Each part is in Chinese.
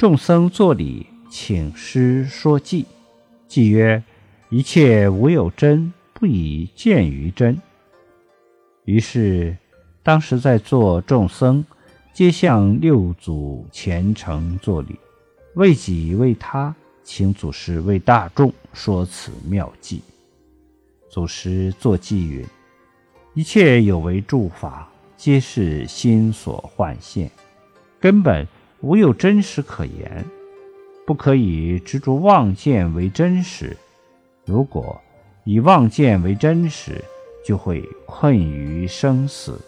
众僧作礼，请师说偈。偈曰：“一切无有真，不以见于真。”于是，当时在座众僧皆向六祖虔诚作礼，为己为他，请祖师为大众说此妙偈。祖师作偈云：“一切有为诸法，皆是心所幻现，根本。”无有真实可言，不可以执着妄见为真实。如果以妄见为真实，就会困于生死，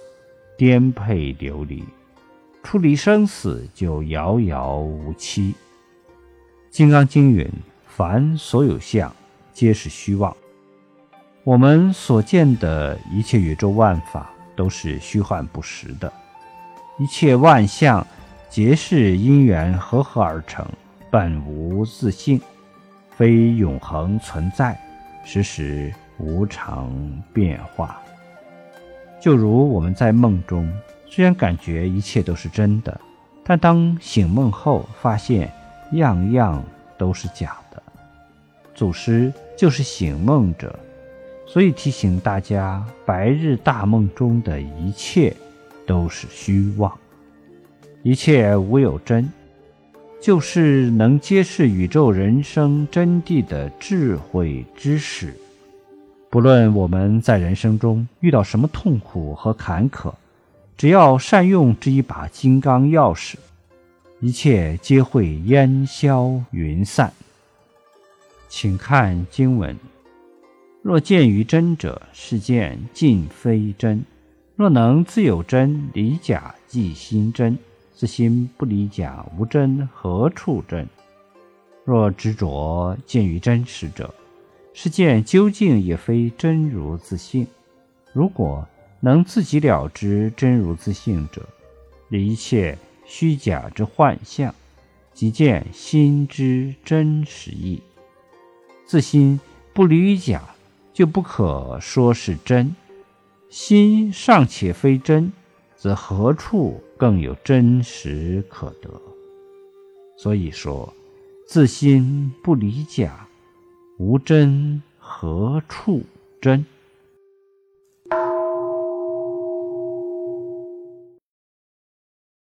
颠沛流离，出离生死就遥遥无期。《金刚经》云：“凡所有相，皆是虚妄。”我们所见的一切宇宙万法，都是虚幻不实的，一切万象。皆是因缘合合而成，本无自性，非永恒存在，时时无常变化。就如我们在梦中，虽然感觉一切都是真的，但当醒梦后，发现样样都是假的。祖师就是醒梦者，所以提醒大家：白日大梦中的一切都是虚妄。一切无有真，就是能揭示宇宙人生真谛的智慧知识。不论我们在人生中遇到什么痛苦和坎坷，只要善用这一把金刚钥匙，一切皆会烟消云散。请看经文：若见于真者，是见尽非真；若能自有真，离假即心真。自心不离假，无真何处真？若执着见于真实者，是见究竟也非真如自性。如果能自己了知真如自性者，离一切虚假之幻象，即见心之真实意。自心不离于假，就不可说是真。心尚且非真。则何处更有真实可得？所以说，自心不离假，无真何处真？